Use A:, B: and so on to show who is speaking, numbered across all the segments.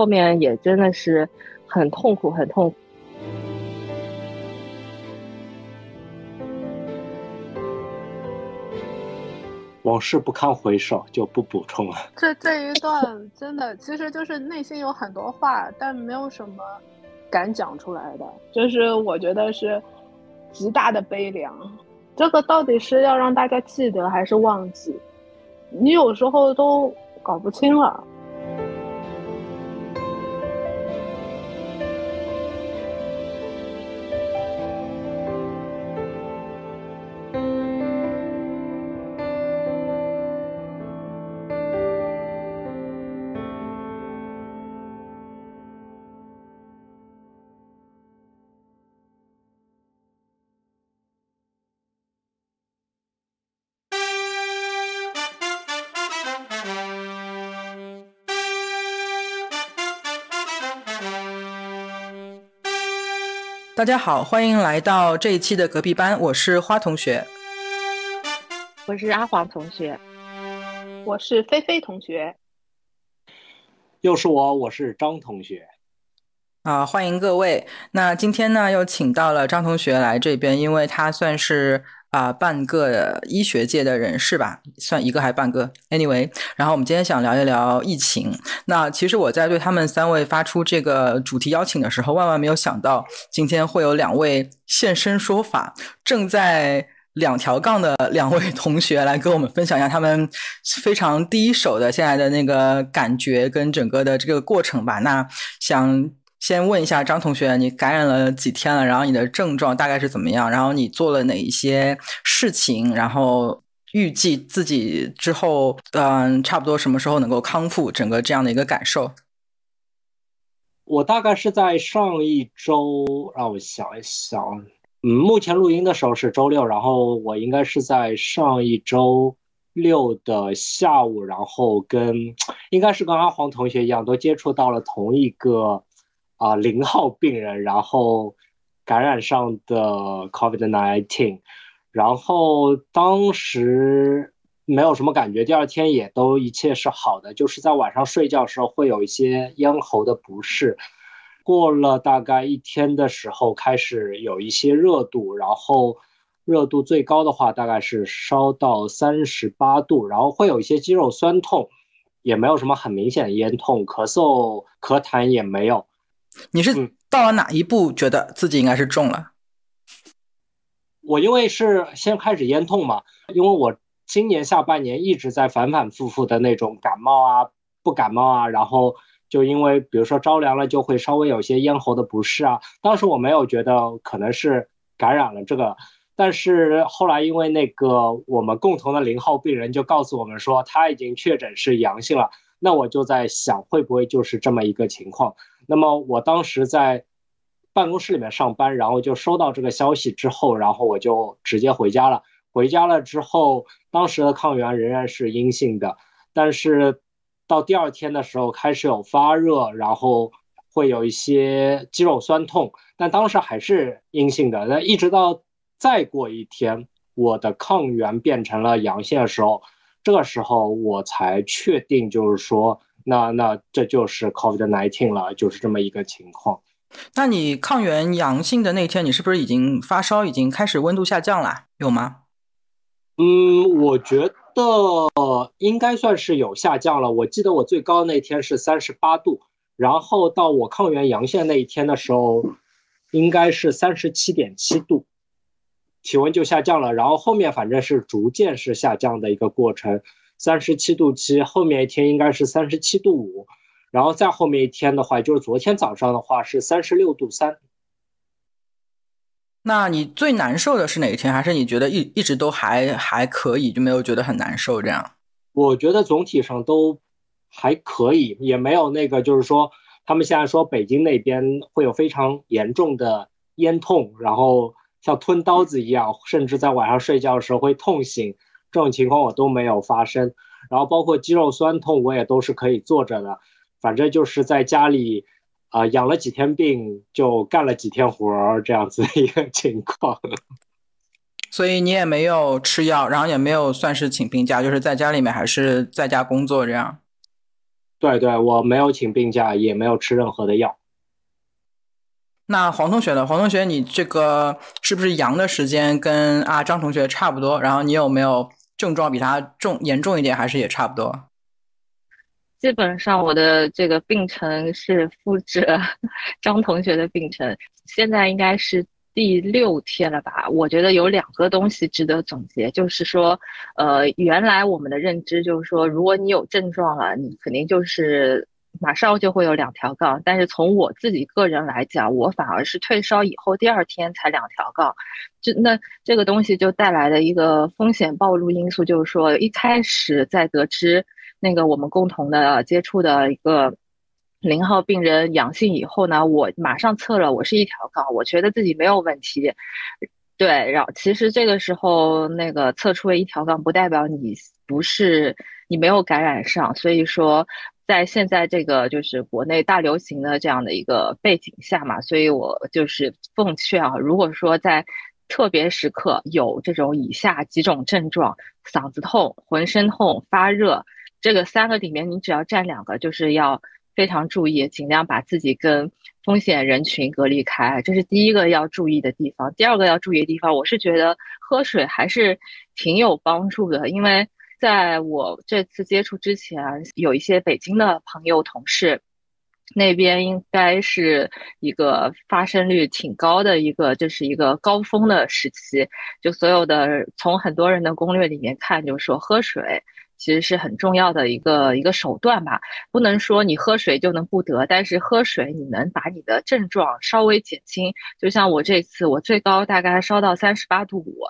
A: 后面也真的是很痛苦，很痛苦。
B: 往事不堪回首，就不补充了。
C: 这这一段真的，其实就是内心有很多话，但没有什么敢讲出来的，就是我觉得是极大的悲凉。这个到底是要让大家记得还是忘记？你有时候都搞不清了。
D: 大家好，欢迎来到这一期的隔壁班，我是花同学，
A: 我是阿黄同学，
C: 我是菲菲同学，
B: 又是我，我是张同学。
D: 啊，欢迎各位。那今天呢，又请到了张同学来这边，因为他算是。啊，半个医学界的人士吧，算一个还是半个。Anyway，然后我们今天想聊一聊疫情。那其实我在对他们三位发出这个主题邀请的时候，万万没有想到今天会有两位现身说法，正在两条杠的两位同学来跟我们分享一下他们非常第一手的现在的那个感觉跟整个的这个过程吧。那想。先问一下张同学，你感染了几天了？然后你的症状大概是怎么样？然后你做了哪一些事情？然后预计自己之后，嗯，差不多什么时候能够康复？整个这样的一个感受。
B: 我大概是在上一周，让我想一想，嗯，目前录音的时候是周六，然后我应该是在上一周六的下午，然后跟应该是跟阿黄同学一样，都接触到了同一个。啊，零号病人，然后感染上的 COVID-19，然后当时没有什么感觉，第二天也都一切是好的，就是在晚上睡觉时候会有一些咽喉的不适。过了大概一天的时候，开始有一些热度，然后热度最高的话大概是烧到三十八度，然后会有一些肌肉酸痛，也没有什么很明显的咽痛，咳嗽、咳痰也没有。
D: 你是到了哪一步觉得自己应该是中了？
B: 我因为是先开始咽痛嘛，因为我今年下半年一直在反反复复的那种感冒啊、不感冒啊，然后就因为比如说着凉了就会稍微有些咽喉的不适啊。当时我没有觉得可能是感染了这个，但是后来因为那个我们共同的零号病人就告诉我们说他已经确诊是阳性了，那我就在想会不会就是这么一个情况。那么我当时在办公室里面上班，然后就收到这个消息之后，然后我就直接回家了。回家了之后，当时的抗原仍然是阴性的，但是到第二天的时候开始有发热，然后会有一些肌肉酸痛，但当时还是阴性的。那一直到再过一天，我的抗原变成了阳性的时候，这个时候我才确定，就是说。那那这就是 COVID-19 了，就是这么一个情况。
D: 那你抗原阳性的那天，你是不是已经发烧，已经开始温度下降了？有吗？
B: 嗯，我觉得应该算是有下降了。我记得我最高那天是三十八度，然后到我抗原阳性那一天的时候，应该是三十七点七度，体温就下降了。然后后面反正是逐渐是下降的一个过程。三十七度七，后面一天应该是三十七度五，然后再后面一天的话，就是昨天早上的话是三十六度三。
D: 那你最难受的是哪一天？还是你觉得一一直都还还可以，就没有觉得很难受这样？
B: 我觉得总体上都还可以，也没有那个就是说他们现在说北京那边会有非常严重的咽痛，然后像吞刀子一样，甚至在晚上睡觉的时候会痛醒。这种情况我都没有发生，然后包括肌肉酸痛，我也都是可以坐着的。反正就是在家里，啊，养了几天病，就干了几天活儿，这样子一个情况。
D: 所以你也没有吃药，然后也没有算是请病假，就是在家里面还是在家工作这样。
B: 对对，我没有请病假，也没有吃任何的药。
D: 那黄同学呢？黄同学，你这个是不是阳的时间跟啊张同学差不多？然后你有没有症状比他重严重一点，还是也差不多？
A: 基本上我的这个病程是复制 张同学的病程，现在应该是。第六天了吧？我觉得有两个东西值得总结，就是说，呃，原来我们的认知就是说，如果你有症状了，你肯定就是马上就会有两条杠。但是从我自己个人来讲，我反而是退烧以后第二天才两条杠，就那这个东西就带来的一个风险暴露因素，就是说一开始在得知那个我们共同的接触的一个。零号病人阳性以后呢，我马上测了，我是一条杠，我觉得自己没有问题。对，然后其实这个时候那个测出了一条杠，不代表你不是你没有感染上。所以说，在现在这个就是国内大流行的这样的一个背景下嘛，所以我就是奉劝啊，如果说在特别时刻有这种以下几种症状：嗓子痛、浑身痛、发热，这个三个里面你只要占两个，就是要。非常注意，尽量把自己跟风险人群隔离开，这是第一个要注意的地方。第二个要注意的地方，我是觉得喝水还是挺有帮助的，因为在我这次接触之前，有一些北京的朋友同事，那边应该是一个发生率挺高的一个，就是一个高峰的时期，就所有的从很多人的攻略里面看，就是说喝水。其实是很重要的一个一个手段吧，不能说你喝水就能不得，但是喝水你能把你的症状稍微减轻。就像我这次，我最高大概烧到三十八度五，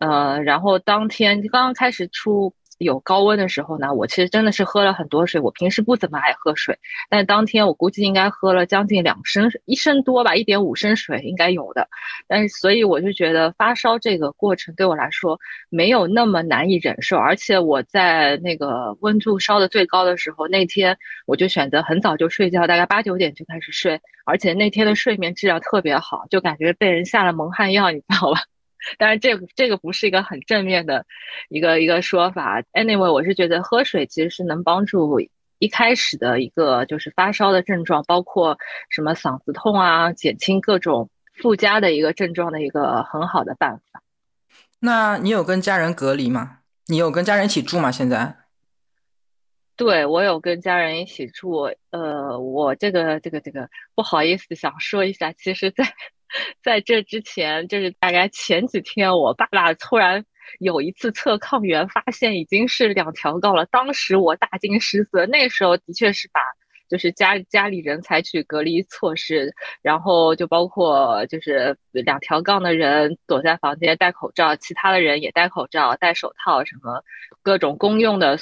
A: 呃，然后当天刚刚开始出。有高温的时候呢，我其实真的是喝了很多水。我平时不怎么爱喝水，但当天我估计应该喝了将近两升，一升多吧，一点五升水应该有的。但是所以我就觉得发烧这个过程对我来说没有那么难以忍受，而且我在那个温度烧的最高的时候，那天我就选择很早就睡觉，大概八九点就开始睡，而且那天的睡眠质量特别好，就感觉被人下了蒙汗药，你知道吧？但是这个这个不是一个很正面的一个一个说法。Anyway，我是觉得喝水其实是能帮助一开始的一个就是发烧的症状，包括什么嗓子痛啊，减轻各种附加的一个症状的一个很好的办法。
D: 那你有跟家人隔离吗？你有跟家人一起住吗？现在？
A: 对我有跟家人一起住。呃，我这个这个这个不好意思，想说一下，其实，在。在这之前，就是大概前几天，我爸爸突然有一次测抗原，发现已经是两条杠了。当时我大惊失色，那时候的确是把就是家家里人采取隔离措施，然后就包括就是两条杠的人躲在房间戴口罩，其他的人也戴口罩、戴手套，什么各种公用的。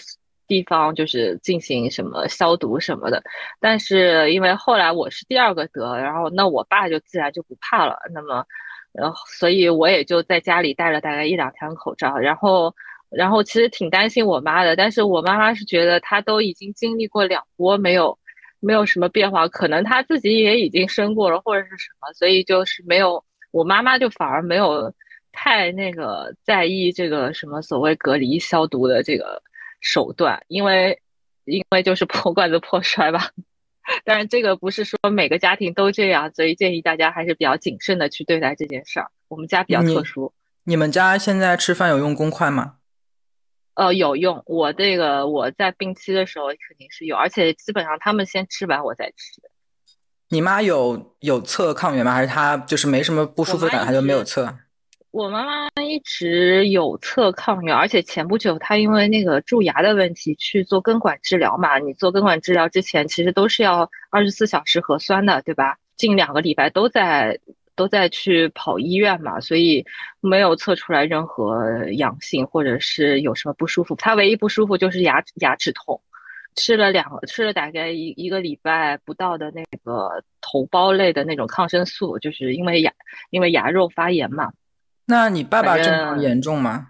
A: 地方就是进行什么消毒什么的，但是因为后来我是第二个得，然后那我爸就自然就不怕了。那么，然后所以我也就在家里戴了大概一两天口罩，然后，然后其实挺担心我妈的，但是我妈妈是觉得她都已经经历过两波，没有没有什么变化，可能她自己也已经生过了或者是什么，所以就是没有，我妈妈就反而没有太那个在意这个什么所谓隔离消毒的这个。手段，因为因为就是破罐子破摔吧，但是这个不是说每个家庭都这样，所以建议大家还是比较谨慎的去对待这件事儿。我们家比较特殊。
D: 你们家现在吃饭有用公筷吗？
A: 呃，有用。我这个我在病期的时候肯定是有，而且基本上他们先吃完我再吃。
D: 你妈有有测抗原吗？还是她就是没什么不舒服感，她就没有测？
A: 我妈妈一直有测抗原，而且前不久她因为那个蛀牙的问题去做根管治疗嘛。你做根管治疗之前，其实都是要二十四小时核酸的，对吧？近两个礼拜都在都在去跑医院嘛，所以没有测出来任何阳性或者是有什么不舒服。她唯一不舒服就是牙牙齿痛，吃了两吃了大概一一个礼拜不到的那个头孢类的那种抗生素，就是因为牙因为牙肉发炎嘛。
D: 那你爸爸症状严重吗？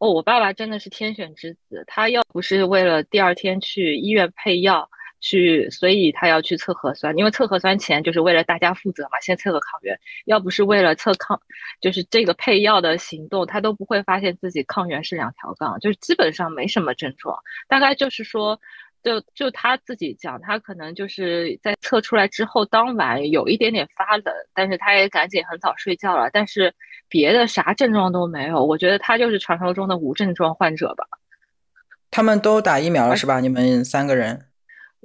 A: 哦，我爸爸真的是天选之子。他要不是为了第二天去医院配药去，所以他要去测核酸。因为测核酸前就是为了大家负责嘛，先测个抗原。要不是为了测抗，就是这个配药的行动，他都不会发现自己抗原是两条杠，就是基本上没什么症状。大概就是说，就就他自己讲，他可能就是在测出来之后当晚有一点点发冷，但是他也赶紧很早睡觉了，但是别的啥症状都没有。我觉得他就是传说中的无症状患者吧。
D: 他们都打疫苗了是吧？你们三个人？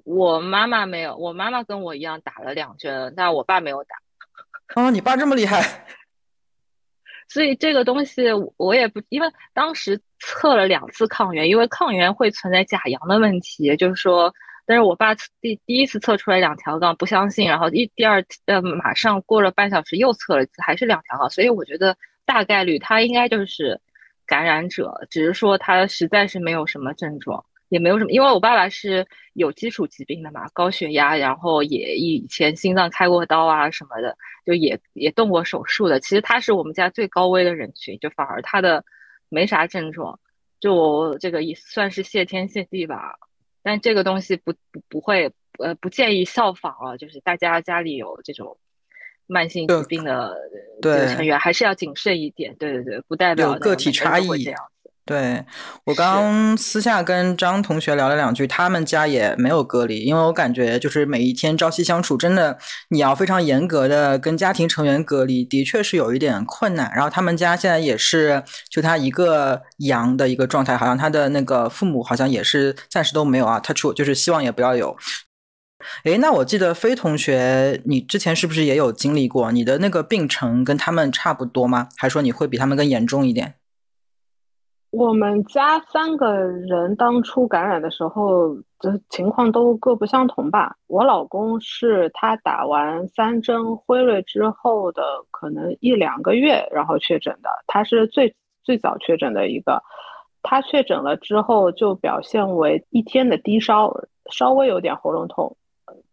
A: 我妈妈没有，我妈妈跟我一样打了两针，但我爸没有打。
D: 哦，你爸这么厉害。
A: 所以这个东西我也不，因为当时测了两次抗原，因为抗原会存在假阳的问题，就是说，但是我爸第第一次测出来两条杠，不相信，然后一第二呃马上过了半小时又测了一次，还是两条杠，所以我觉得大概率他应该就是感染者，只是说他实在是没有什么症状。也没有什么，因为我爸爸是有基础疾病的嘛，高血压，然后也以前心脏开过刀啊什么的，就也也动过手术的。其实他是我们家最高危的人群，就反而他的没啥症状，就这个也算是谢天谢地吧。但这个东西不不不会，呃，不建议效仿啊，就是大家家里有这种慢性疾病的这个成员，还是要谨慎一点。对对对，不代表
D: 个体差异
A: 这样。
D: 对我刚私下跟张同学聊了两句，他们家也没有隔离，因为我感觉就是每一天朝夕相处，真的你要非常严格的跟家庭成员隔离，的确是有一点困难。然后他们家现在也是就他一个阳的一个状态，好像他的那个父母好像也是暂时都没有啊，他出就是希望也不要有。诶，那我记得飞同学，你之前是不是也有经历过？你的那个病程跟他们差不多吗？还是说你会比他们更严重一点？
C: 我们家三个人当初感染的时候，这情况都各不相同吧。我老公是他打完三针辉瑞之后的可能一两个月，然后确诊的，他是最最早确诊的一个。他确诊了之后就表现为一天的低烧，稍微有点喉咙痛，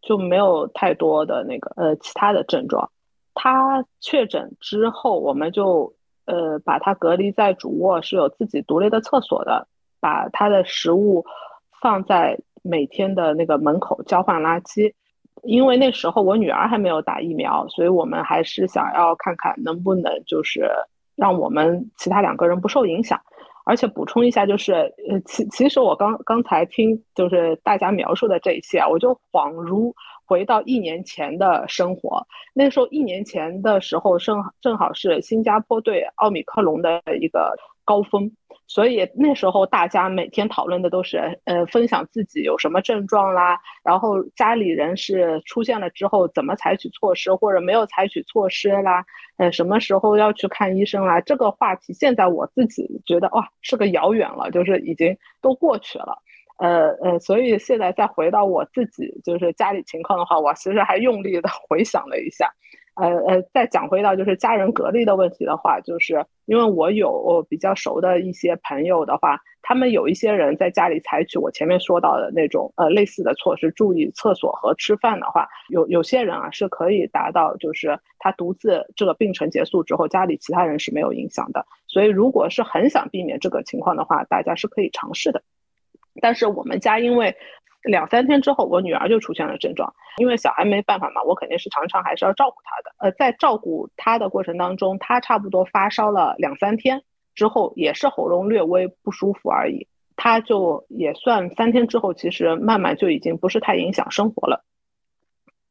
C: 就没有太多的那个呃其他的症状。他确诊之后，我们就。呃，把他隔离在主卧，是有自己独立的厕所的。把他的食物放在每天的那个门口交换垃圾。因为那时候我女儿还没有打疫苗，所以我们还是想要看看能不能就是让我们其他两个人不受影响。而且补充一下，就是呃，其其实我刚刚才听就是大家描述的这一切，我就恍如。回到一年前的生活，那时候一年前的时候正正好是新加坡对奥密克戎的一个高峰，所以那时候大家每天讨论的都是呃分享自己有什么症状啦，然后家里人是出现了之后怎么采取措施或者没有采取措施啦，呃什么时候要去看医生啦，这个话题现在我自己觉得哇是个遥远了，就是已经都过去了。呃呃，所以现在再回到我自己就是家里情况的话，我其实还用力的 回想了一下，呃呃，再讲回到就是家人隔离的问题的话，就是因为我有比较熟的一些朋友的话，他们有一些人在家里采取我前面说到的那种呃类似的措施，注意厕所和吃饭的话，有有些人啊是可以达到就是他独自这个病程结束之后，家里其他人是没有影响的。所以如果是很想避免这个情况的话，大家是可以尝试的。但是我们家因为两三天之后，我女儿就出现了症状。因为小孩没办法嘛，我肯定是常常还是要照顾她的。呃，在照顾她的过程当中，她差不多发烧了两三天之后，也是喉咙略微不舒服而已。她就也算三天之后，其实慢慢就已经不是太影响生活了。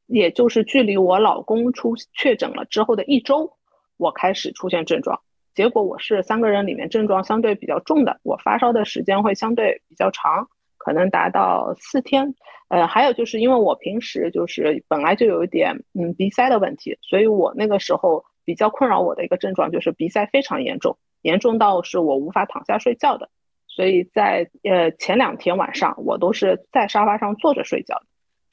C: 也就是距离我老公出确诊了之后的一周，我开始出现症状。结果我是三个人里面症状相对比较重的，我发烧的时间会相对比较长，可能达到四天。呃，还有就是因为我平时就是本来就有一点嗯鼻塞的问题，所以我那个时候比较困扰我的一个症状就是鼻塞非常严重，严重到是我无法躺下睡觉的。所以在呃前两天晚上我都是在沙发上坐着睡觉。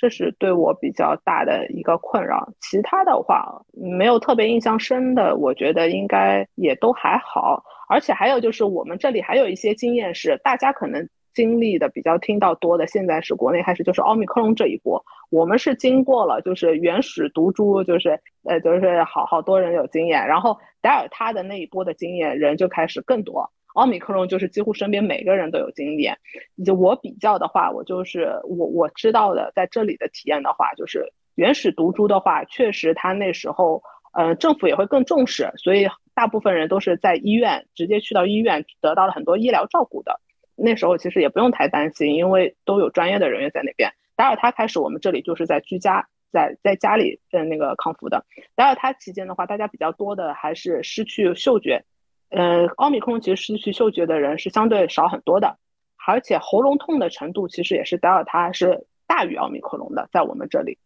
C: 这是对我比较大的一个困扰，其他的话没有特别印象深的，我觉得应该也都还好。而且还有就是我们这里还有一些经验是大家可能经历的比较听到多的，现在是国内开始就是奥密克戎这一波，我们是经过了就是原始毒株，就是呃就是好好多人有经验，然后德尔塔的那一波的经验人就开始更多。奥密克戎就是几乎身边每个人都有经验，就我比较的话，我就是我我知道的，在这里的体验的话，就是原始毒株的话，确实他那时候，呃，政府也会更重视，所以大部分人都是在医院直接去到医院得到了很多医疗照顾的。那时候其实也不用太担心，因为都有专业的人员在那边。达尔他开始，我们这里就是在居家，在在家里的那个康复的。达尔他期间的话，大家比较多的还是失去嗅觉，呃，奥密克戎其实失去嗅觉的人是相对少很多的，而且喉咙痛的程度其实也是德尔塔是大于奥密克戎的，在我们这里。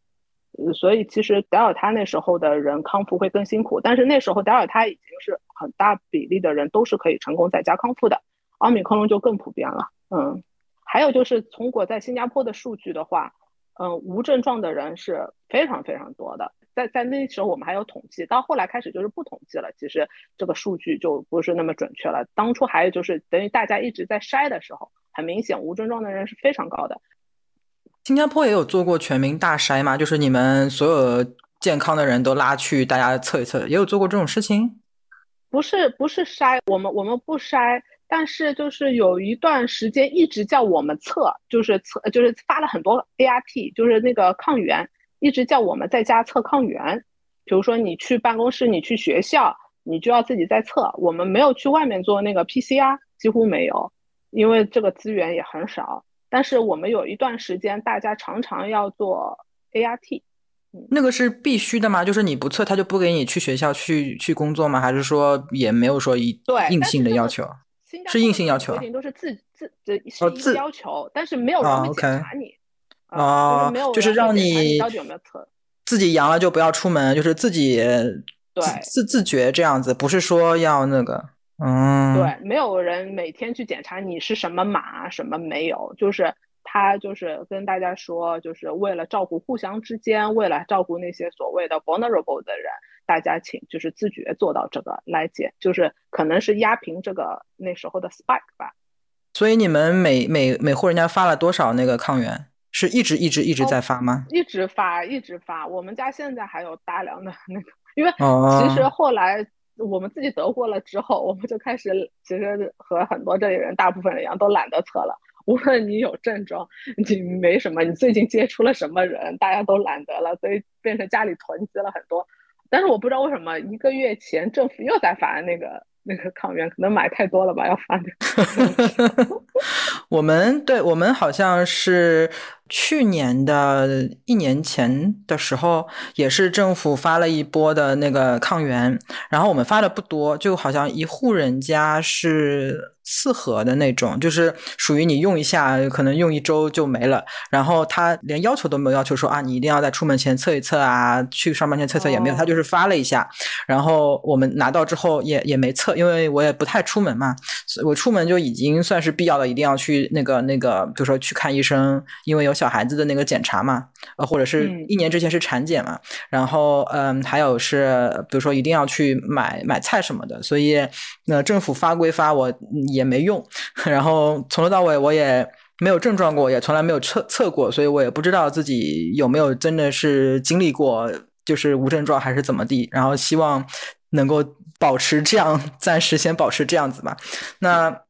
C: 所以其实德尔塔那时候的人康复会更辛苦，但是那时候德尔塔已经是很大比例的人都是可以成功在家康复的，奥密克戎就更普遍了。嗯，还有就是从我在新加坡的数据的话，嗯，无症状的人是非常非常多的，在在那时候我们还有统计，到后来开始就是不统计了，其实这个数据就不是那么准确了。当初还有就是等于大家一直在筛的时候，很明显无症状的人是非常高的。
D: 新加坡也有做过全民大筛吗？就是你们所有健康的人都拉去，大家测一测，也有做过这种事情？
C: 不是，不是筛，我们我们不筛，但是就是有一段时间一直叫我们测，就是测，就是发了很多 ART，就是那个抗原，一直叫我们在家测抗原。比如说你去办公室，你去学校，你就要自己在测。我们没有去外面做那个 PCR，几乎没有，因为这个资源也很少。但是我们有一段时间，大家常常要做 ART，
D: 那个是必须的吗？就是你不测，他就不给你去学校去去工作吗？还是说也没有说一
C: 对
D: 硬性的要求？是硬性要求，
C: 规定都是自自这是要求，但是没有人会检查你，哦，没有
D: 就是让
C: 你到底有没有测，
D: 自己阳了就不要出门，就是自己
C: 对
D: 自自觉这样子，不是说要那个。嗯，
C: 对，没有人每天去检查你是什么码，什么没有，就是他就是跟大家说，就是为了照顾互相之间，为了照顾那些所谓的 vulnerable 的人，大家请就是自觉做到这个来检，就是可能是压平这个那时候的 spike 吧。
D: 所以你们每每每户人家发了多少那个抗原？是一直一直一直在发吗？
C: 一直发，一直发。我们家现在还有大量的那个，因为其实后来。我们自己得过了之后，我们就开始，其实和很多这里人大部分人一样，都懒得测了。无论你有症状，你没什么，你最近接触了什么人，大家都懒得了，所以变成家里囤积了很多。但是我不知道为什么，一个月前政府又在发那个。那个抗原可能买太多了吧，要发的。
D: 我们对我们好像是去年的一年前的时候，也是政府发了一波的那个抗原，然后我们发的不多，就好像一户人家是。四盒的那种，就是属于你用一下，可能用一周就没了。然后他连要求都没有要求说啊，你一定要在出门前测一测啊，去上班前测测也没有，他就是发了一下。然后我们拿到之后也也没测，因为我也不太出门嘛。我出门就已经算是必要的，一定要去那个那个，比如说去看医生，因为有小孩子的那个检查嘛，呃，或者是一年之前是产检嘛。然后嗯，还有是比如说一定要去买买菜什么的。所以那政府发归发，我。也没用，然后从头到尾我也没有症状过，也从来没有测测过，所以我也不知道自己有没有真的是经历过，就是无症状还是怎么地。然后希望能够保持这样，暂时先保持这样子吧。那。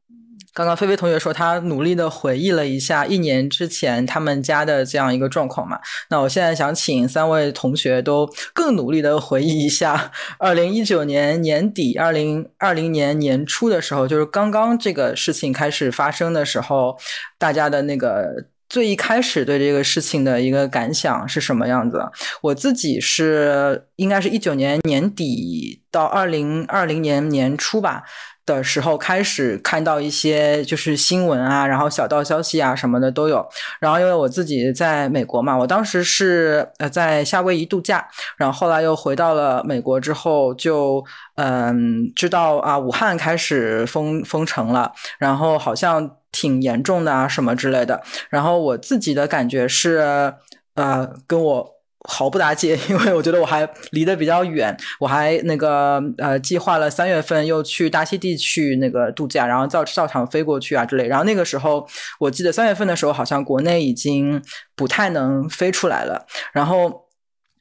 D: 刚刚菲菲同学说，他努力的回忆了一下一年之前他们家的这样一个状况嘛。那我现在想请三位同学都更努力的回忆一下，二零一九年年底、二零二零年年初的时候，就是刚刚这个事情开始发生的时候，大家的那个最一开始对这个事情的一个感想是什么样子？我自己是应该是一九年年底到二零二零年年初吧。的时候开始看到一些就是新闻啊，然后小道消息啊什么的都有。然后因为我自己在美国嘛，我当时是呃在夏威夷度假，然后后来又回到了美国之后，就嗯知道啊武汉开始封封城了，然后好像挺严重的啊什么之类的。然后我自己的感觉是呃跟我。毫不打紧，因为我觉得我还离得比较远，我还那个呃计划了三月份又去大溪地去那个度假，然后照照常飞过去啊之类。然后那个时候我记得三月份的时候，好像国内已经不太能飞出来了。然后。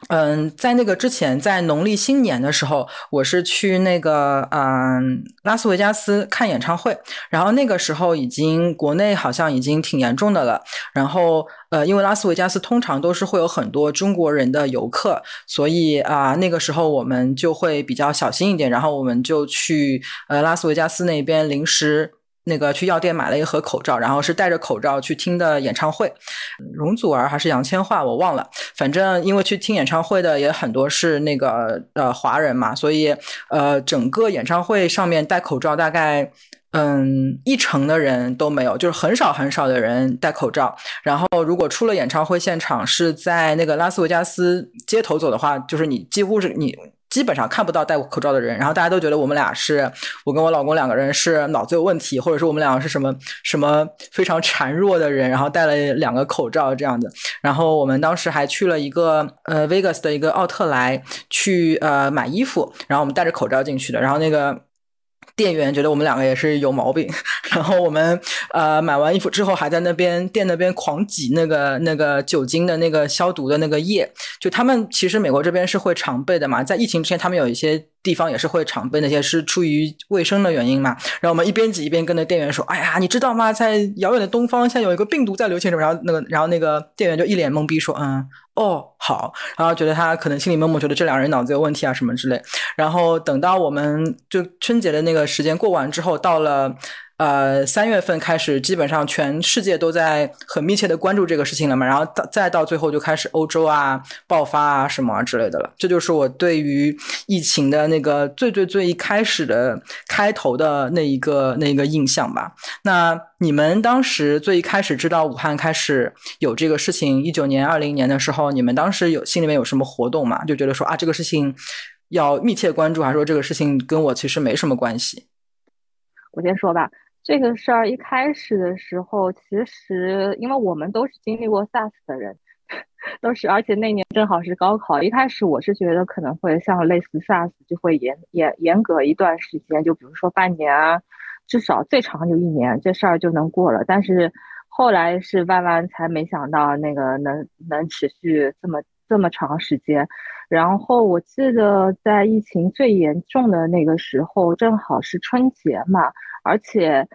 D: 嗯，在那个之前，在农历新年的时候，我是去那个嗯拉斯维加斯看演唱会，然后那个时候已经国内好像已经挺严重的了。然后呃，因为拉斯维加斯通常都是会有很多中国人的游客，所以啊那个时候我们就会比较小心一点。然后我们就去呃拉斯维加斯那边临时。那个去药店买了一盒口罩，然后是戴着口罩去听的演唱会。容祖儿还是杨千嬅，我忘了。反正因为去听演唱会的也很多是那个呃华人嘛，所以呃整个演唱会上面戴口罩大概。嗯，一成的人都没有，就是很少很少的人戴口罩。然后，如果出了演唱会现场是在那个拉斯维加斯街头走的话，就是你几乎是你基本上看不到戴过口罩的人。然后大家都觉得我们俩是，我跟我老公两个人是脑子有问题，或者说我们两个是什么什么非常孱弱的人，然后戴了两个口罩这样子。然后我们当时还去了一个呃 Vegas 的一个奥特莱去呃买衣服，然后我们戴着口罩进去的。然后那个。店员觉得我们两个也是有毛病，然后我们呃买完衣服之后还在那边店那边狂挤那个那个酒精的那个消毒的那个液，就他们其实美国这边是会常备的嘛，在疫情之前他们有一些地方也是会常备那些是出于卫生的原因嘛，然后我们一边挤一边跟那店员说，哎呀，你知道吗，在遥远的东方现在有一个病毒在流行什么，然后那个然后那个店员就一脸懵逼说，嗯。哦，好，然后觉得他可能心里默默觉得这两人脑子有问题啊什么之类，然后等到我们就春节的那个时间过完之后，到了。呃，三月份开始，基本上全世界都在很密切的关注这个事情了嘛。然后到再到最后，就开始欧洲啊爆发啊什么之类的了。这就是我对于疫情的那个最最最一开始的开头的那一个那一个印象吧。那你们当时最一开始知道武汉开始有这个事情，一九年、二零年的时候，你们当时时有心里面有什么活动吗？就觉得说啊，这个事情要密切关注，还是说这个事情跟我其实没什么关系？
A: 我先说吧。这个事儿一开始的时候，其实因为我们都是经历过 SARS 的人，都是，而且那年正好是高考。一开始我是觉得可能会像类似 SARS，就会严严严格一段时间，就比如说半年啊，至少最长就一年，这事儿就能过了。但是后来是万万才没想到，那个能能持续这么这么长时间。然后我记得在疫情最严重的那个时候，正好是春节嘛。而且，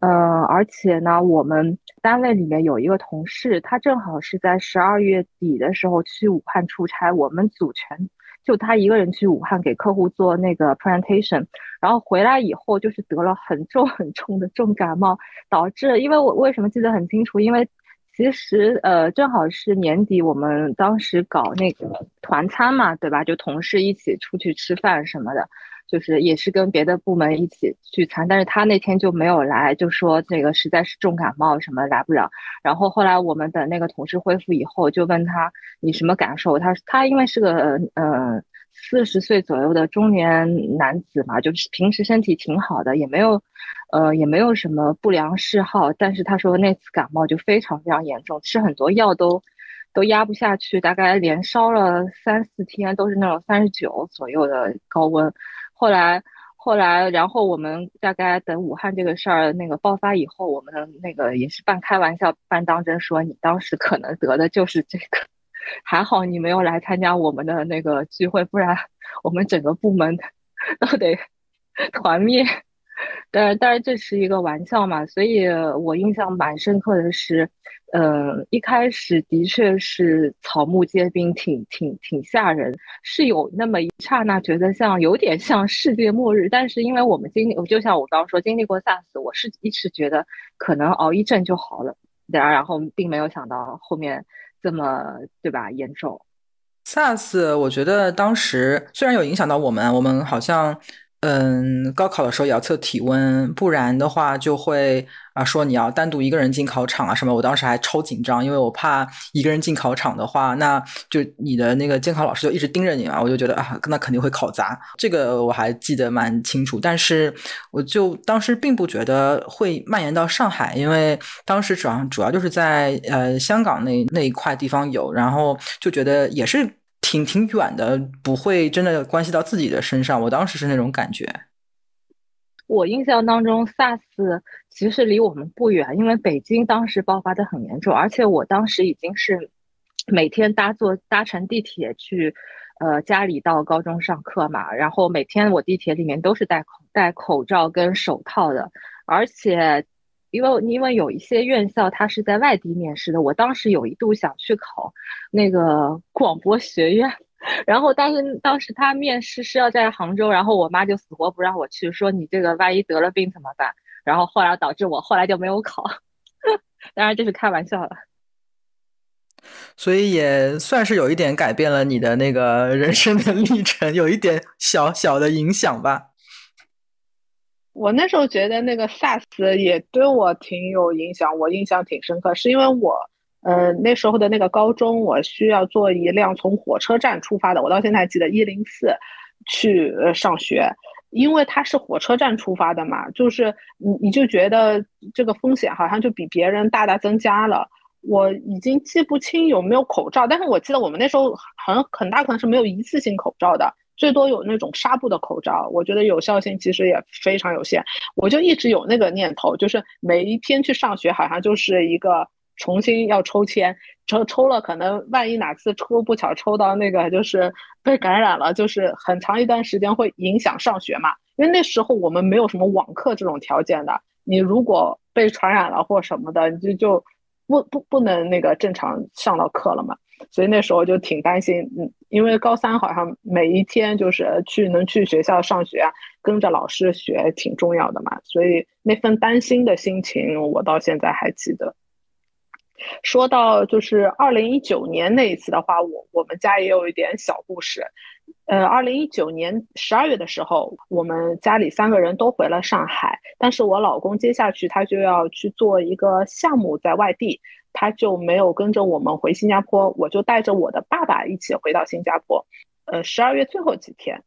A: 呃，而且呢，我们单位里面有一个同事，他正好是在十二月底的时候去武汉出差，我们组全就他一个人去武汉给客户做那个 presentation，然后回来以后就是得了很重 很重的重感冒，导致，因为我为什么记得很清楚，因为其实呃正好是年底，我们当时搞那个团餐嘛，对吧？就同事一起出去吃饭什么的。就是也是跟别的部门一起聚餐，但是他那天就没有来，就说这个实在是重感冒什么来不了。然后后来我们等那个同事恢复以后，就问他你什么感受？他他因为是个呃四十岁左右的中年男子嘛，就是平时身体挺好的，也没有呃也没有什么不良嗜好。但是他说那次感冒就非常非常严重，吃很多药都都压不下去，大概连烧了三四天，都是那种三十九左右的高温。后来，后来，然后我们大概等武汉这个事儿那个爆发以后，我们的那个也是半开玩笑半当真说，你当时可能得的就是这个，还好你没有来参加我们的那个聚会，不然我们整个部门 都得团灭。但但是这是一个玩笑嘛，所以我印象蛮深刻的是。呃，一开始的确是草木皆兵，挺挺挺吓人，是有那么一刹那觉得像有点像世界末日。但是因为我们经历，就像我刚刚说经历过 SARS，我是一直觉得可能熬一阵就好了，然，然后并没有想到后面这么对吧严重。
D: SARS 我觉得当时虽然有影响到我们，我们好像。嗯，高考的时候也要测体温，不然的话就会啊说你要单独一个人进考场啊什么。我当时还超紧张，因为我怕一个人进考场的话，那就你的那个监考老师就一直盯着你嘛，我就觉得啊，那肯定会考砸。这个我还记得蛮清楚，但是我就当时并不觉得会蔓延到上海，因为当时主要主要就是在呃香港那那一块地方有，然后就觉得也是。挺挺远的，不会真的关系到自己的身上。我当时是那种感觉。
A: 我印象当中，SARS 其实离我们不远，因为北京当时爆发的很严重，而且我当时已经是每天搭坐搭乘地铁去，呃，家里到高中上课嘛。然后每天我地铁里面都是戴口戴口罩跟手套的，而且。因为因为有一些院校它是在外地面试的，我当时有一度想去考那个 广播学院，然后但是当时他面试是要在杭州，然后我妈就死活不让我去，说你这个万一得了病怎么办？然后后来导致我后来就没有考。当然这是开玩笑了。
D: 所以也算是有一点改变了你的那个人生的历程，有一点小小的影响吧。
C: 我那时候觉得那个 SARS 也对我挺有影响，我印象挺深刻，是因为我，呃，那时候的那个高中，我需要坐一辆从火车站出发的，我到现在还记得一零四去上学，因为它是火车站出发的嘛，就是你你就觉得这个风险好像就比别人大大增加了。我已经记不清有没有口罩，但是我记得我们那时候很很大可能是没有一次性口罩的。最多有那种纱布的口罩，我觉得有效性其实也非常有限。我就一直有那个念头，就是每一天去上学，好像就是一个重新要抽签，抽抽了，可能万一哪次抽不巧抽到那个就是被感染了，就是很长一段时间会影响上学嘛。因为那时候我们没有什么网课这种条件的，你如果被传染了或什么的，你就就不不不能那个正常上到课了嘛。所以那时候就挺担心，嗯，因为高三好像每一天就是去能去学校上学，跟着老师学挺重要的嘛，所以那份担心的心情我到现在还记得。说到就是二零一九年那一次的话，我我们家也有一点小故事。呃，二零一九年十二月的时候，我们家里三个人都回了上海，但是我老公接下去他就要去做一个项目在外地。他就没有跟着我们回新加坡，我就带着我的爸爸一起回到新加坡。呃，十二月最后几天，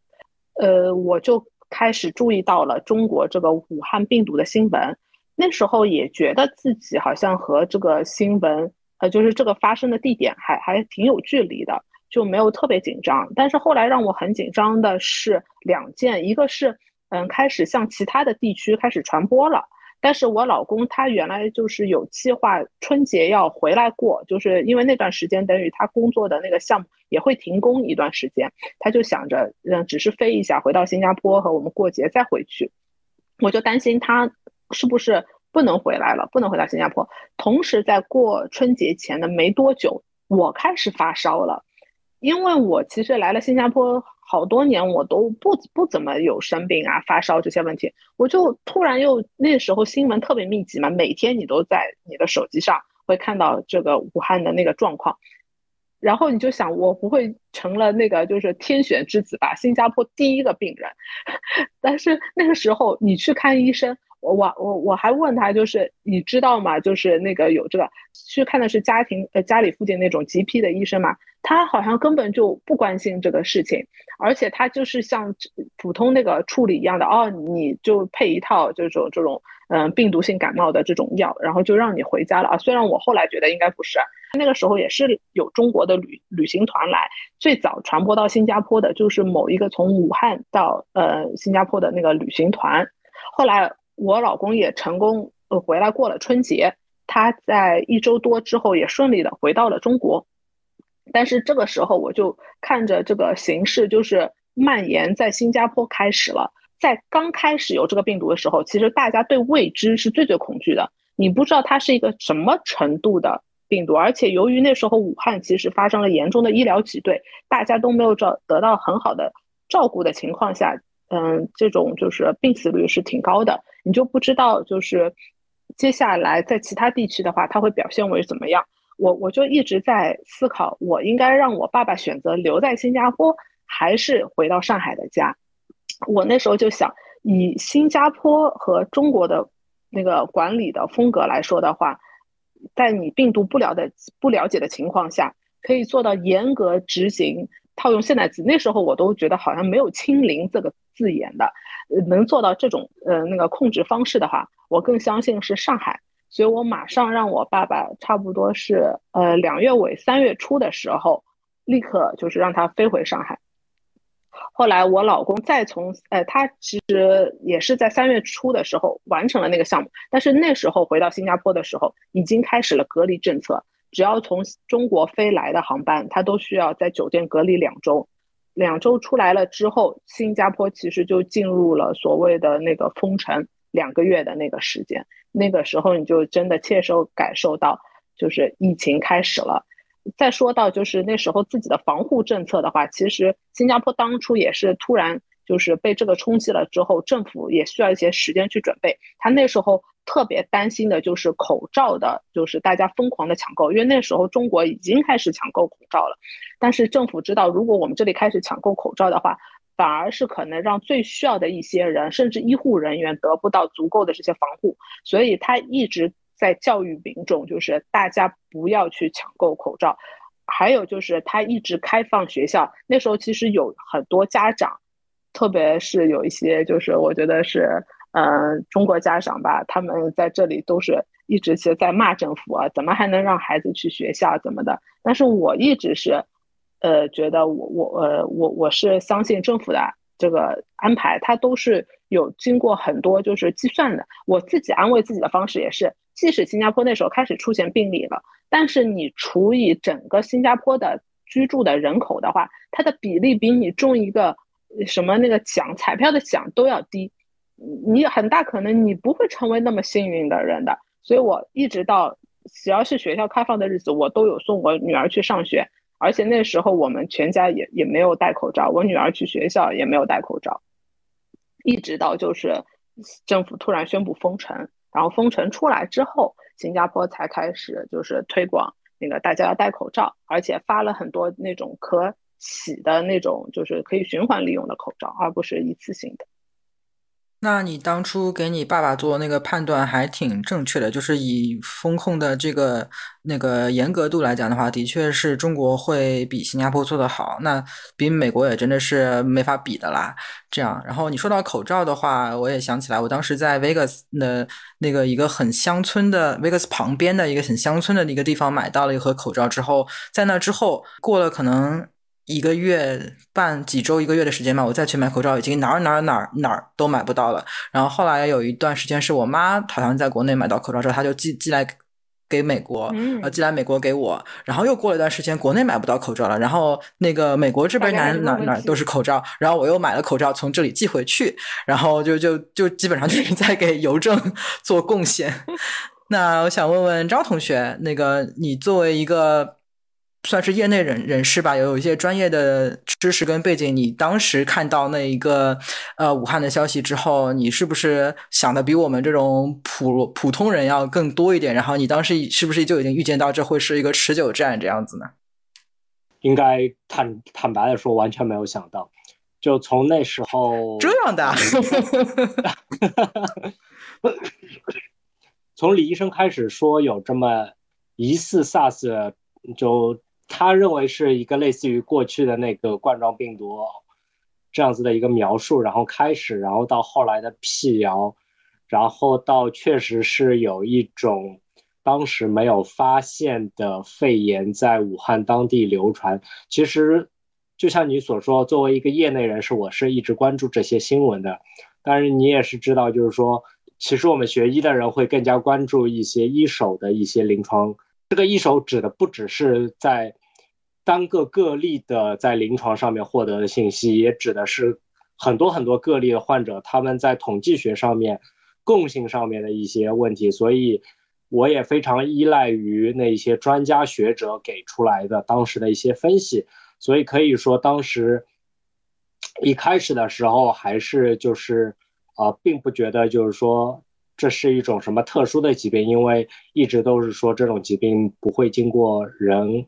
C: 呃，我就开始注意到了中国这个武汉病毒的新闻。那时候也觉得自己好像和这个新闻，呃，就是这个发生的地点还还挺有距离的，就没有特别紧张。但是后来让我很紧张的是两件，一个是嗯，开始向其他的地区开始传播了。但是我老公他原来就是有计划春节要回来过，就是因为那段时间等于他工作的那个项目也会停工一段时间，他就想着嗯，只是飞一下回到新加坡和我们过节再回去。我就担心他是不是不能回来了，不能回到新加坡。同时在过春节前的没多久，我开始发烧了，因为我其实来了新加坡。好多年我都不不怎么有生病啊发烧这些问题，我就突然又那时候新闻特别密集嘛，每天你都在你的手机上会看到这个武汉的那个状况，然后你就想我不会成了那个就是天选之子吧，新加坡第一个病人，但是那个时候你去看医生。我我我我还问他，就是你知道吗？就是那个有这个去看的是家庭呃家里附近那种 GP 的医生嘛，他好像根本就不关心这个事情，而且他就是像普通那个处理一样的哦，你就配一套这种这种嗯病毒性感冒的这种药，然后就让你回家了啊。虽然我后来觉得应该不是，那个时候也是有中国的旅旅行团来，最早传播到新加坡的就是某一个从武汉到呃新加坡的那个旅行团，后来。我老公也成功呃回来过了春节，他在一周多之后也顺利的回到了中国，但是这个时候我就看着这个形势就是蔓延在新加坡开始了，在刚开始有这个病毒的时候，其实大家对未知是最最恐惧的，你不知道它是一个什么程度的病毒，而且由于那时候武汉其实发生了严重的医疗挤兑，大家都没有找得到很好的照顾的情况下。嗯，这种就是病死率是挺高的，你就不知道就是接下来在其他地区的话，它会表现为怎么样？我我就一直在思考，我应该让我爸爸选择留在新加坡，还是回到上海的家？我那时候就想，以新加坡和中国的那个管理的风格来说的话，在你病毒不了的不了解的情况下，可以做到严格执行。套用现代词，那时候我都觉得好像没有“清零”这个字眼的，能做到这种呃那个控制方式的话，我更相信是上海，所以我马上让我爸爸差不多是呃两月尾三月初的时候，立刻就是让他飞回上海。后来我老公再从呃他其实也是在三月初的时候完成了那个项目，但是那时候回到新加坡的时候，已经开始了隔离政策。只要从中国飞来的航班，他都需要在酒店隔离两周。两周出来了之后，新加坡其实就进入了所谓的那个封城两个月的那个时间。那个时候你就真的切身感受到，就是疫情开始了。再说到就是那时候自己的防护政策的话，其实新加坡当初也是突然。就是被这个冲击了之后，政府也需要一些时间去准备。他那时候特别担心的就是口罩的，就是大家疯狂的抢购，因为那时候中国已经开始抢购口罩了。但是政府知道，如果我们这里开始抢购口罩的话，反而是可能让最需要的一些人，甚至医护人员得不到足够的这些防护。所以他一直在教育民众，就是大家不要去抢购口罩。还有就是他一直开放学校，那时候其实有很多家长，特别是有一些就是我觉得是嗯中国家长吧，他们在这里都是一直是在骂政府啊，怎么还能让孩子去学校怎么的？但是我一直是，呃，觉得我我呃我我是相信政府的这个安排，它都是有经过很多就是计算的。我自己安慰自己的方式也是，即使新加坡那时候开始出现病例了。但是你除以整个新加坡的居住的人口的话，它的比例比你中一个什么那个奖彩票的奖都要低，你很大可能你不会成为那么幸运的人的。所以我一直到只要是学校开放的日子，我都有送我女儿去上学，而且那时候我们全家也也没有戴口罩，我女儿去学校也没有戴口罩，一直到就是政府突然宣布封城，然后封城出来之后。新加坡才开始就是推广那个大家要戴口罩，而且发了很多那种可洗的那种，就是可以循环利用的口罩，而不是一次性的。
D: 那你当初给你爸爸做那个判断还挺正确的，就是以风控的这个那个严格度来讲的话，的确是中国会比新加坡做得好，那比美国也真的是没法比的啦。这样，然后你说到口罩的话，我也想起来，我当时在 Vegas 的那个一个很乡村的 Vegas 旁边的一个很乡村的一个地方买到了一盒口罩之后，在那之后过了可能。一个月半几周一个月的时间吧，我再去买口罩，已经哪儿哪儿哪儿哪儿都买不到了。然后后来有一段时间是我妈好像在国内买到口罩之后，她就寄寄来给美国，呃，寄来美国给我。然后又过了一段时间，国内买不到口罩了，然后那个美国这边哪哪哪都是口罩，然后我又买了口罩从这里寄回去，然后就就就基本上就是在给邮政做贡献。那我想问问张同学，那个你作为一个。算是业内人人士吧，有有一些专业的知识跟背景。你当时看到那一个呃武汉的消息之后，你是不是想的比我们这种普普通人要更多一点？然后你当时是不是就已经预见到这会是一个持久战这样子呢？
B: 应该坦坦白的说，完全没有想到。就从那时候
D: 这样的，
B: 从李医生开始说有这么疑似 SARS 就。他认为是一个类似于过去的那个冠状病毒这样子的一个描述，然后开始，然后到后来的辟谣，然后到确实是有一种当时没有发现的肺炎在武汉当地流传。其实就像你所说，作为一个业内人士，我是一直关注这些新闻的。但是你也是知道，就是说，其实我们学医的人会更加关注一些一手的一些临床。这个一手指的不只是在单个个例的在临床上面获得的信息，也指的是很多很多个例的患者他们在统计学上面、共性上面的一些问题，所以我也非常依赖于那些专家学者给出来的当时的一些分析，所以可以说当时一开始的时候还是就是啊，并不觉得就是说这是一种什么特殊的疾病，因为一直都是说这种疾病不会经过人。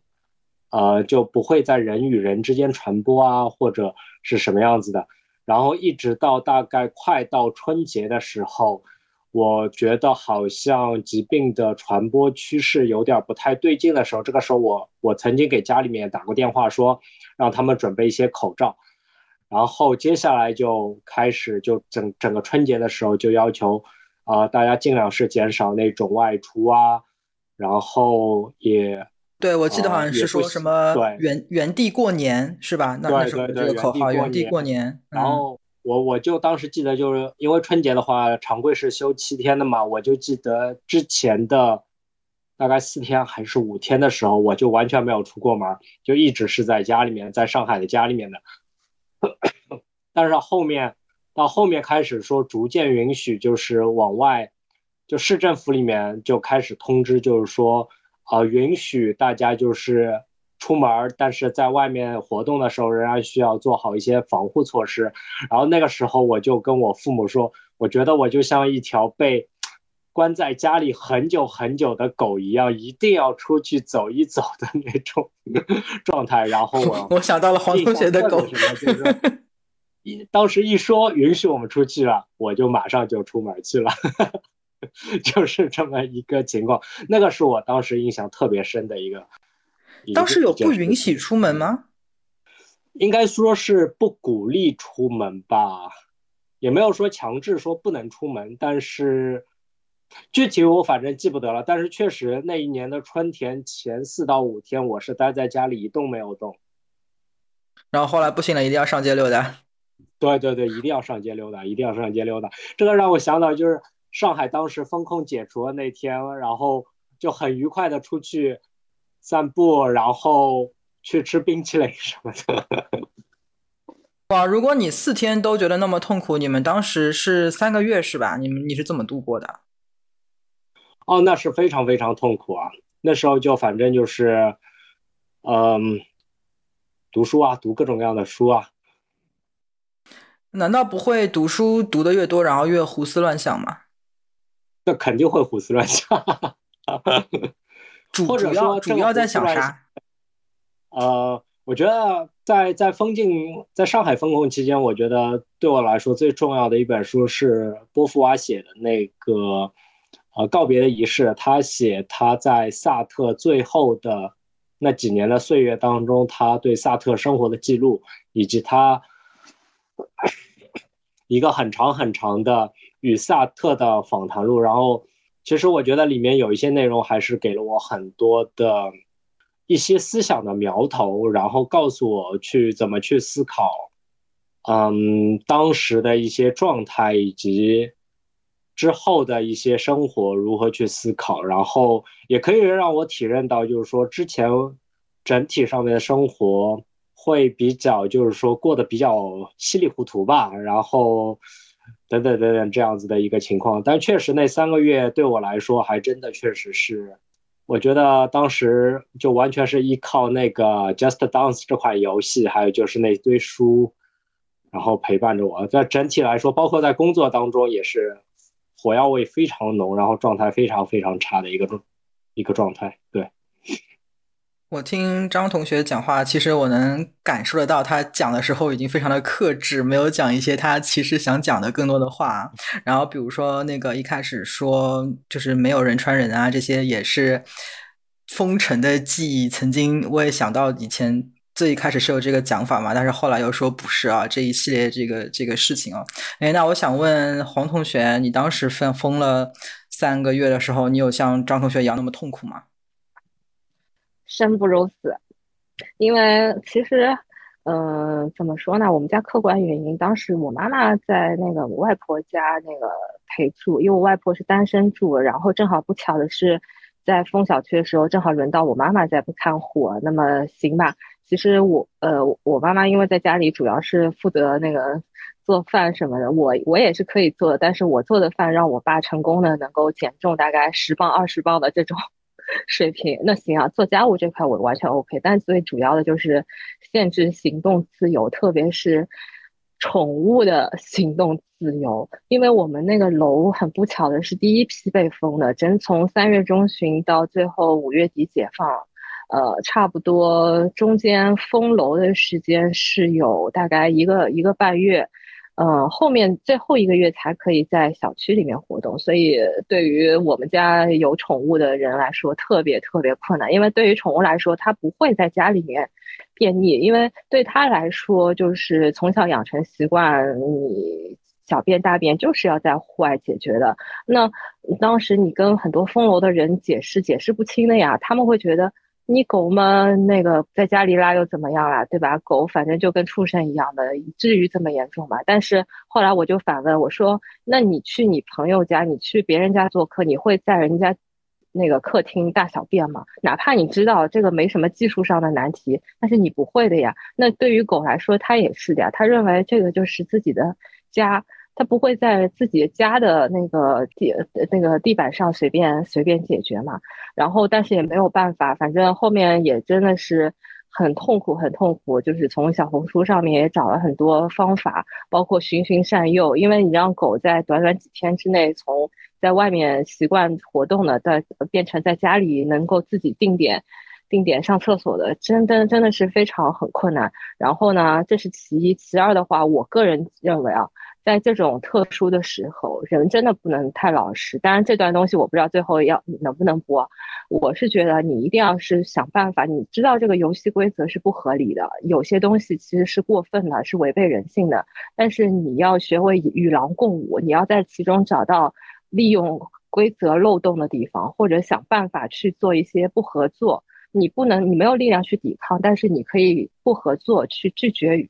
B: 呃，就不会在人与人之间传播啊，或者是什么样子的。然后一直到大概快到春节的时候，我觉得好像疾病的传播趋势有点不太对劲的时候，这个时候我我曾经给家里面打过电话，说让他们准备一些口罩。然后接下来就开始就整整个春节的时候就要求啊，大家尽量是减少那种外出啊，然后也。
D: 对，我记得好像是说什么原原地过年是吧？那那时候这个口号原地过年。
B: 然后我我就当时记得，就是因为春节的话，常规是休七天的嘛，我就记得之前的大概四天还是五天的时候，我就完全没有出过门，就一直是在家里面，在上海的家里面的。但是后面到后面开始说逐渐允许，就是往外，就市政府里面就开始通知，就是说。啊，允许大家就是出门，但是在外面活动的时候仍然需要做好一些防护措施。然后那个时候我就跟我父母说，我觉得我就像一条被关在家里很久很久的狗一样，一定要出去走一走的那种 状态。然后我
D: 我想到了黄同学的狗，
B: 就是 一当时一说允许我们出去了，我就马上就出门去了，就是这么一个情况。那个是我当时印象特别深的一个。
D: 当时有不允许出门吗？
B: 应该说是不鼓励出门吧，也没有说强制说不能出门，但是具体我反正记不得了。但是确实那一年的春天前四到五天，我是待在家里一动没有动。
D: 然后后来不行了，一定要上街溜达。
B: 对对对，一定要上街溜达，一定要上街溜达。这个让我想到就是上海当时封控解除的那天，然后就很愉快的出去。散步，然后去吃冰淇淋什么的。
D: 哇，如果你四天都觉得那么痛苦，你们当时是三个月是吧？你们你是怎么度过的？
B: 哦，那是非常非常痛苦啊！那时候就反正就是，嗯，读书啊，读各种各样的书啊。
D: 难道不会读书读的越多，然后越胡思乱想吗？
B: 那肯定会胡思乱想。
D: 主主要主要在想啥？
B: 呃，我觉得在在封禁在上海封控期间，我觉得对我来说最重要的一本书是波伏娃写的那个呃告别的仪式。他写他在萨特最后的那几年的岁月当中，他对萨特生活的记录，以及他 一个很长很长的与萨特的访谈录，然后。其实我觉得里面有一些内容还是给了我很多的一些思想的苗头，然后告诉我去怎么去思考，嗯，当时的一些状态以及之后的一些生活如何去思考，然后也可以让我体认到，就是说之前整体上面的生活会比较，就是说过得比较稀里糊涂吧，然后。等等等等，这样子的一个情况，但确实那三个月对我来说，还真的确实是，我觉得当时就完全是依靠那个 Just Dance 这款游戏，还有就是那堆书，然后陪伴着我。在整体来说，包括在工作当中也是火药味非常浓，然后状态非常非常差的一个状一个状态，对。
D: 我听张同学讲话，其实我能感受得到，他讲的时候已经非常的克制，没有讲一些他其实想讲的更多的话。然后比如说那个一开始说就是没有人传人啊，这些也是封尘的记忆。曾经我也想到以前最一开始是有这个讲法嘛，但是后来又说不是啊，这一系列这个这个事情啊。哎，那我想问黄同学，你当时封封了三个月的时候，你有像张同学一样那么痛苦吗？
A: 生不如死，因为其实，嗯，怎么说呢？我们家客观原因，当时我妈妈在那个我外婆家那个陪住，因为我外婆是单身住，然后正好不巧的是，在封小区的时候，正好轮到我妈妈在不看火。那么行吧，其实我呃，我妈妈因为在家里主要是负责那个做饭什么的，我我也是可以做的，但是我做的饭让我爸成功的能够减重大概十磅二十磅的这种。水平那行啊，做家务这块我完全 OK，但最主要的就是限制行动自由，特别是宠物的 行动自由。因为我们那个楼很不巧的是第一批被封的，真从三月中旬到最后五月底解放，呃，差不多中间封楼的时间是有大概一个一个半月。嗯，后面最后一个月才可以在小区里面活动，所以对于我们家有宠物的人来说，特别特别困难。因为对于宠物来说，它不会在家里面便秘，因为对它来说，就是从小养成习惯，你小便大便就是要在户外解决的。那当时你跟很多封楼的人解释，解释不清的呀，他们会觉得。你狗嘛，那个在家里拉又怎么样啦，对吧？狗反正就跟畜生一样的，以至于这么严重嘛？但是后来我就反问我说：“那你去你朋友家，你去别人家做客，你会在人家那个客厅大小便吗？哪怕你知道这个没什么技术上的难题，但是你不会的呀。那对于狗来说，它也是的呀。它认为这个就是自己的家。”他不会在自己家的那个地那个地板上随便随便解决嘛，然后但是也没有办法，反正后面也真的是，很痛苦，很痛苦。就是从小红书上面也找了很多方法，包括循循善诱。因为你让狗在短短几天之内，从在外面习惯活动的，在变成在家里能够自己定点、定点上厕所的，真真真的是非常很困难。然后呢，这是其一，其二的话，我个人认为啊。在这种特殊的时候，人真的不能太老实。当然，这段东西我不知道最后要能不能播。我是觉得你一定要是想办法，你知道这个游戏规则是不合理的，有些东西其实是过分的，是违背人性的。但是你要学会与狼共舞，你要在其中找到利用规则漏洞的地方，或者想办法去做一些不合作。你不能，你没有力量去抵抗，但是你可以不合作，去拒绝，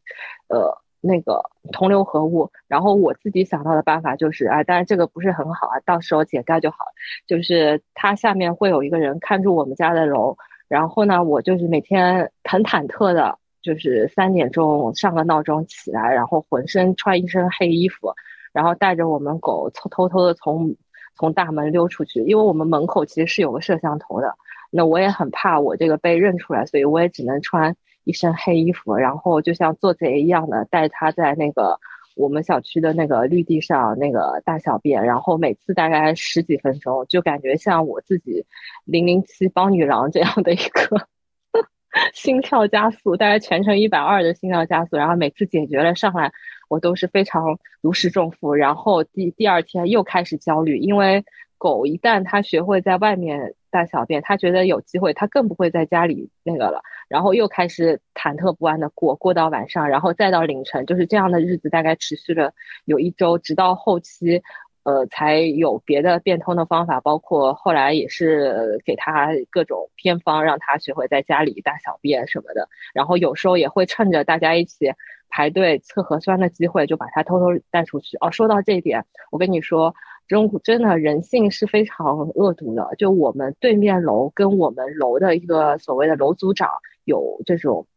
A: 呃。那个同流合污，然后我自己想到的办法就是，啊，当然这个不是很好啊，到时候解掉就好了。就是它下面会有一个人看住我们家的楼，然后呢，我就是每天很忐忑的，就是三点钟上个闹钟起来，然后浑身穿一身黑衣服，然后带着我们狗偷偷的从从大门溜出去，因为我们门口其实是有个摄像头的，那我也很怕我这个被认出来，所以我也只能穿。一身黑衣服，然后就像做贼一样的带他在那个我们小区的那个绿地上那个大小便，然后每次大概十几分钟，就感觉像我自己零零七帮女郎这样的一个 心跳加速，大概全程一百二的心跳加速，然后每次解决了上来，我都是非常如释重负，然后第第二天又开始焦虑，因为狗一旦它学会在外面。大小便，他觉得有机会，他更不会在家里那个了。然后又开始忐忑不安的过，过到晚上，然后再到凌晨，就是这样的日子，大概持续了有一周，直到后期，呃，才有别的变通的方法，包括后来也是给他各种偏方，让他学会在家里大小便什么的。然后有时候也会趁着大家一起排队测核酸的机会，就把他偷偷带出去。哦，说到这一点，我跟你说。中真的人性是非常恶毒的。就我们对面楼跟我们楼的一个所谓的楼组长有这种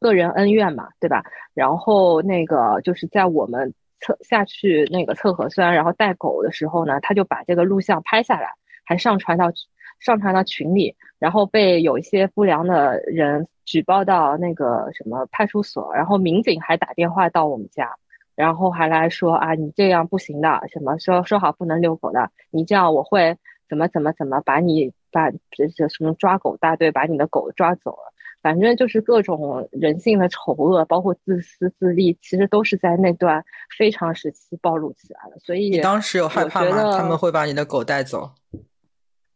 A: 个人恩怨嘛，对吧？然后那个就是在我们测下去那个测核酸，然后带狗的时候呢，他就把这个录像拍下来，还上传到上传到群里，然后被有一些不良的人举报到那个什么派出所，然后民警还打电话到我们家。然后还来说啊，你这样不行的，什么说说好不能遛狗的，你这样我会怎么怎么怎么把你把这些什么抓狗大队把你的狗抓走了，反正就是各种人性的丑恶，包括自私自利，其实都是在那段非常时期暴露起来了。所以
D: 你当时有害怕吗？他们会把你的狗带走？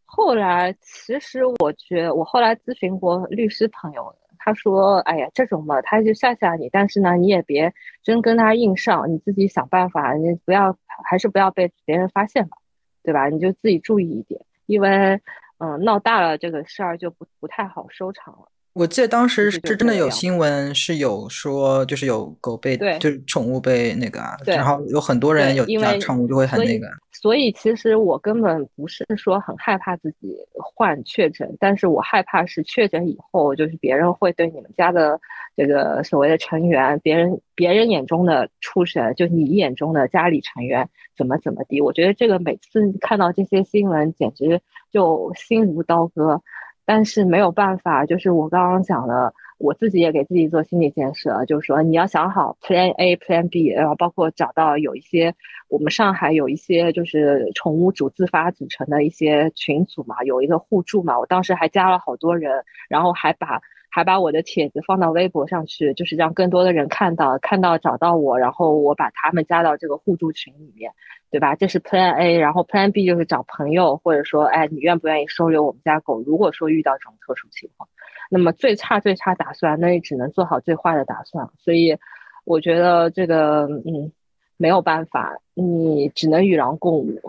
A: 后来其实我觉我后来咨询过律师朋友。他说：“哎呀，这种嘛，他就吓吓你，但是呢，你也别真跟他硬上，你自己想办法，你不要，还是不要被别人发现吧，对吧？你就自己注意一点，因为，嗯，闹大了这个事儿就不不太好收场了。”
D: 我记得当时是真的有新闻，是有说就是有狗被，就是宠物被那个，然后有很多人有家宠物就会很那个。
A: 所以其实我根本不是说很害怕自己患确诊，但是我害怕是确诊以后，就是别人会对你们家的这个所谓的成员，别人别人眼中的畜生，就你眼中的家里成员怎么怎么地。我觉得这个每次看到这些新闻，简直就心如刀割。但是没有办法，就是我刚刚讲了，我自己也给自己做心理建设，就是说你要想好 Plan A、Plan B，然后包括找到有一些我们上海有一些就是宠物主自发组成的一些群组嘛，有一个互助嘛，我当时还加了好多人，然后还把。还把我的帖子放到微博上去，就是让更多的人看到，看到找到我，然后我把他们加到这个互助群里面，对吧？这是 Plan A，然后 Plan B 就是找朋友，或者说，哎，你愿不愿意收留我们家狗？如果说遇到这种特殊情况，那么最差最差打算，那也只能做好最坏的打算。所以，我觉得这个，嗯，没有办法，你只能与狼共舞，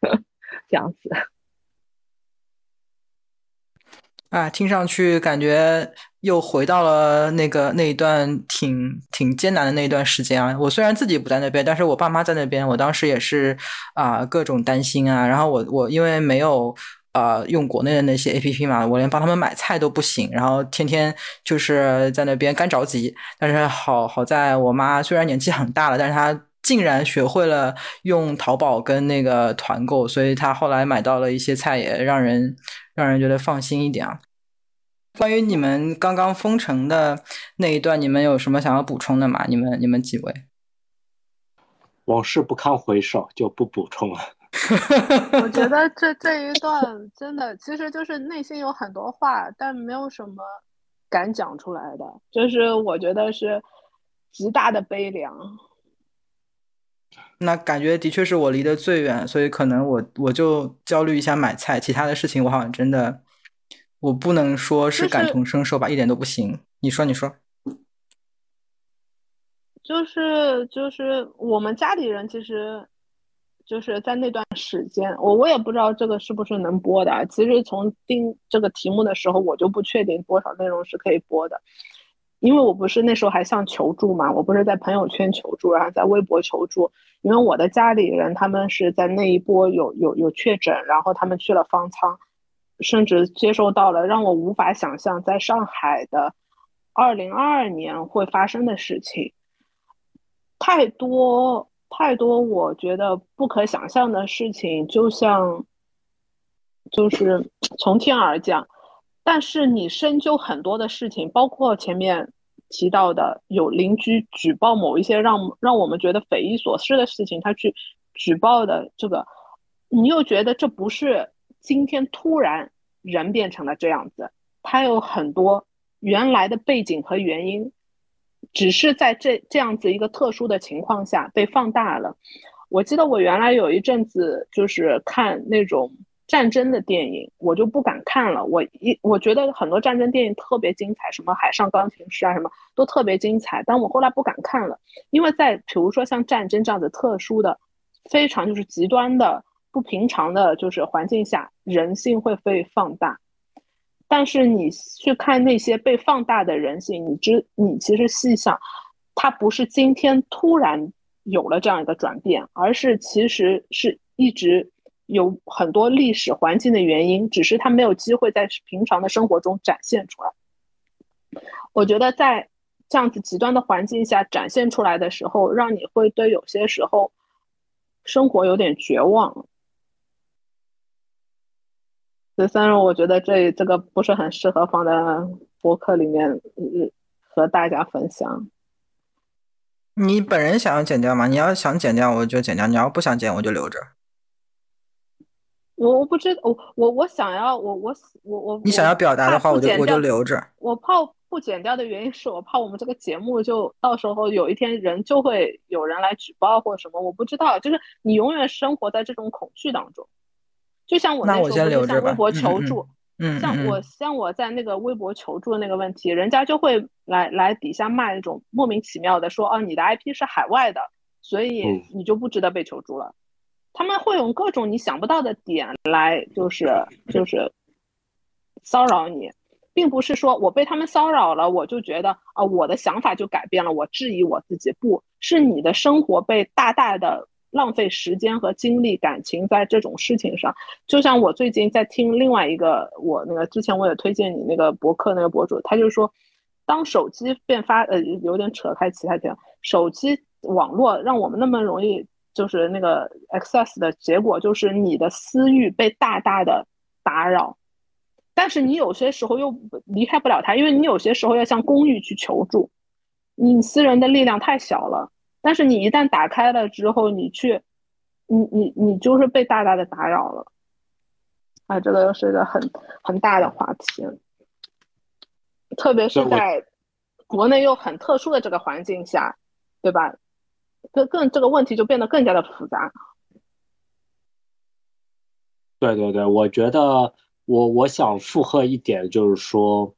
A: 这样子。
D: 啊，听上去感觉又回到了那个那一段挺挺艰难的那一段时间啊！我虽然自己不在那边，但是我爸妈在那边，我当时也是啊，各种担心啊。然后我我因为没有啊用国内的那些 A P P 嘛，我连帮他们买菜都不行，然后天天就是在那边干着急。但是好好在我妈虽然年纪很大了，但是她竟然学会了用淘宝跟那个团购，所以她后来买到了一些菜，也让人。让人觉得放心一点啊。关于你们刚刚封城的那一段，你们有什么想要补充的吗？你们你们几位？
B: 往事不堪回首，就不补充了。
C: 我觉得这这一段真的，其实就是内心有很多话，但没有什么敢讲出来的，就是我觉得是极大的悲凉。
D: 那感觉的确是我离得最远，所以可能我我就焦虑一下买菜，其他的事情我好像真的我不能说是感同身受吧，一点都不行。你说，你说，
C: 就是就是我们家里人其实就是在那段时间，我我也不知道这个是不是能播的。其实从定这个题目的时候，我就不确定多少内容是可以播的。因为我不是那时候还向求助嘛，我不是在朋友圈求助，然后在微博求助。因为我的家里人他们是在那一波有有有确诊，然后他们去了方舱，甚至接收到了让我无法想象在上海的二零二二年会发生的事情，太多太多，我觉得不可想象的事情，就像就是从天而降。但是你深究很多的事情，包括前面提到的有邻居举报某一些让让我们觉得匪夷所思的事情，他去举报的这个，你又觉得这不是今天突然人变成了这样子，他有很多原来的背景和原因，只是在这这样子一个特殊的情况下被放大了。我记得我原来有一阵子就是看那种。战争的电影我就不敢看了，我一我觉得很多战争电影特别精彩，什么《海上钢琴师》啊，什么都特别精彩，但我后来不敢看了，因为在比如说像战争这样子特殊的、非常就是极端的、不平常的，就是环境下，人性会被放大。但是你去看那些被放大的人性，你知你其实细想，它不是今天突然有了这样一个转变，而是其实是一直。有很多历史环境的原因，只是他没有机会在平常的生活中展现出来。我觉得在这样子极端的环境下展现出来的时候，让你会对有些时候生活有点绝望。十三，我觉得这这个不是很适合放在博客里面和大家分享。
D: 你本人想要剪掉吗？你要想剪掉，我就剪掉；你要不想剪，我就留着。
C: 我我不知我我我想要我我我我
D: 你想要表达的话，我就我就留着。
C: 我怕不剪掉的原因是我怕我们这个节目就到时候有一天人就会有人来举报或者什么，我不知道。就是你永远生活在这种恐惧当中，就像我那时候向微博求助，
D: 嗯，
C: 像我像我在那个微博求助的那个问题，人家就会来来底下骂那种莫名其妙的说，哦，你的 IP 是海外的，所以你就不值得被求助了。他们会用各种你想不到的点来，就是就是骚扰你，并不是说我被他们骚扰了，我就觉得啊，我的想法就改变了，我质疑我自己，不是你的生活被大大的浪费时间和精力、感情在这种事情上。就像我最近在听另外一个，我那个之前我也推荐你那个博客那个博主，他就说，当手机变发呃有点扯开其他地方，手机网络让我们那么容易。就是那个 access 的结果，就是你的私欲被大大的打扰，但是你有些时候又离开不了它，因为你有些时候要向公寓去求助，你私人的力量太小了。但是你一旦打开了之后，你去，你你你就是被大大的打扰了。啊，这个又是一个很很大的话题，特别是在国内又很特殊的这个环境下，对吧？更更这个问题就变得更加的复杂。
B: 对对对，我觉得我我想附和一点，就是说，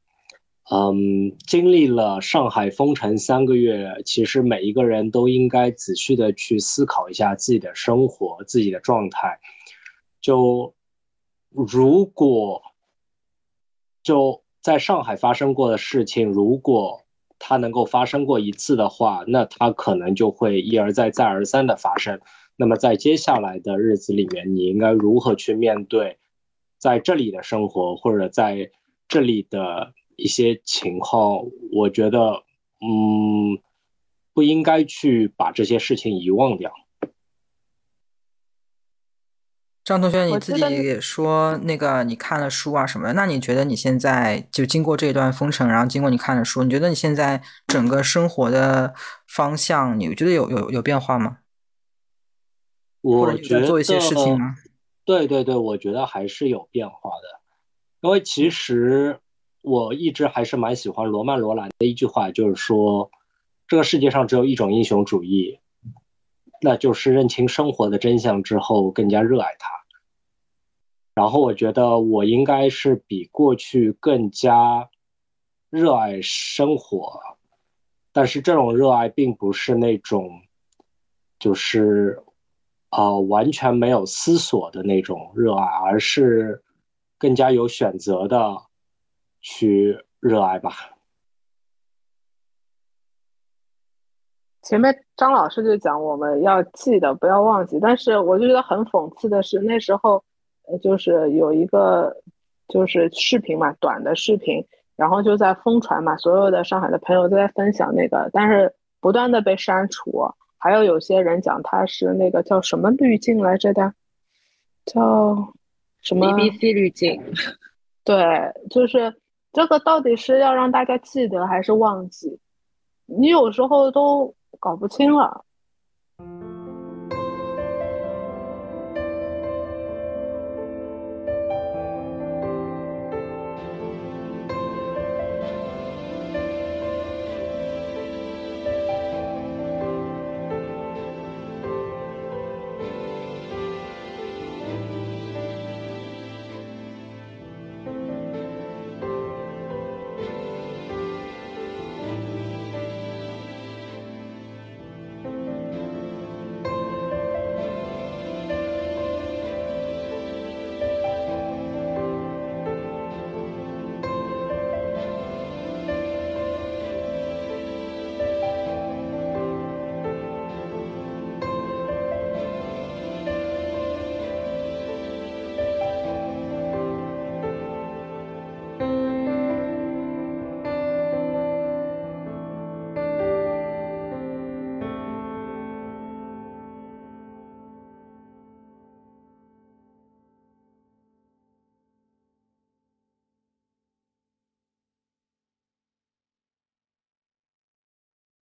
B: 嗯，经历了上海封城三个月，其实每一个人都应该仔细的去思考一下自己的生活、自己的状态。就如果就在上海发生过的事情，如果。它能够发生过一次的话，那它可能就会一而再、再而三的发生。那么在接下来的日子里面，你应该如何去面对在这里的生活，或者在这里的一些情况？我觉得，嗯，不应该去把这些事情遗忘掉。
D: 张同学，你自己说那个你看了书啊什么的，那你觉得你现在就经过这一段封城，然后经过你看了书，你觉得你现在整个生活的方向，你觉得有有有变化吗？
B: 我觉得
D: 做一些事情吗？
B: 对对对，我觉得还是有变化的，因为其实我一直还是蛮喜欢罗曼·罗兰的一句话，就是说这个世界上只有一种英雄主义。那就是认清生活的真相之后，更加热爱它。然后我觉得我应该是比过去更加热爱生活，但是这种热爱并不是那种，就是啊完全没有思索的那种热爱，而是更加有选择的去热爱吧。
C: 前面张老师就讲我们要记得不要忘记，但是我就觉得很讽刺的是那时候，呃，就是有一个就是视频嘛，短的视频，然后就在疯传嘛，所有的上海的朋友都在分享那个，但是不断的被删除，还有有些人讲他是那个叫什么滤镜来着的，叫什么
A: BBC 滤镜，
C: 对，就是这个到底是要让大家记得还是忘记？你有时候都搞不清了。